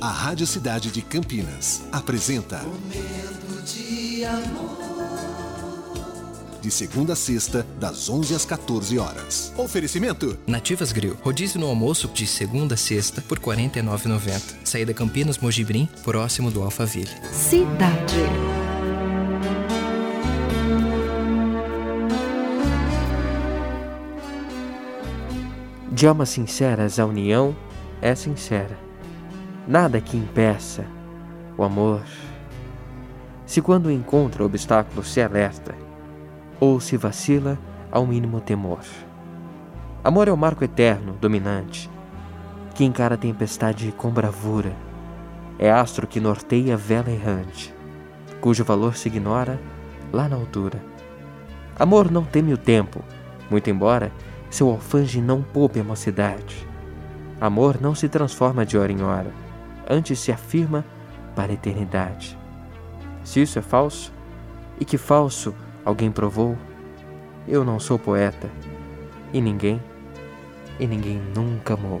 A Rádio Cidade de Campinas apresenta Momento de amor. De segunda a sexta, das 11 às 14 horas. Oferecimento: Nativas Grill. Rodízio no almoço de segunda a sexta por R$ 49,90. Saída Campinas Mojibrim, próximo do Alphaville. Cidade. De almas sinceras, a união é sincera. Nada que impeça o amor. Se quando encontra obstáculo se alerta, ou se vacila ao mínimo temor. Amor é o marco eterno, dominante, que encara a tempestade com bravura. É astro que norteia a vela errante, cujo valor se ignora lá na altura. Amor não teme o tempo, muito embora seu alfange não poupe a mocidade. Amor não se transforma de hora em hora, antes se afirma para a eternidade. Se isso é falso, e que falso alguém provou, eu não sou poeta, e ninguém, e ninguém nunca amou.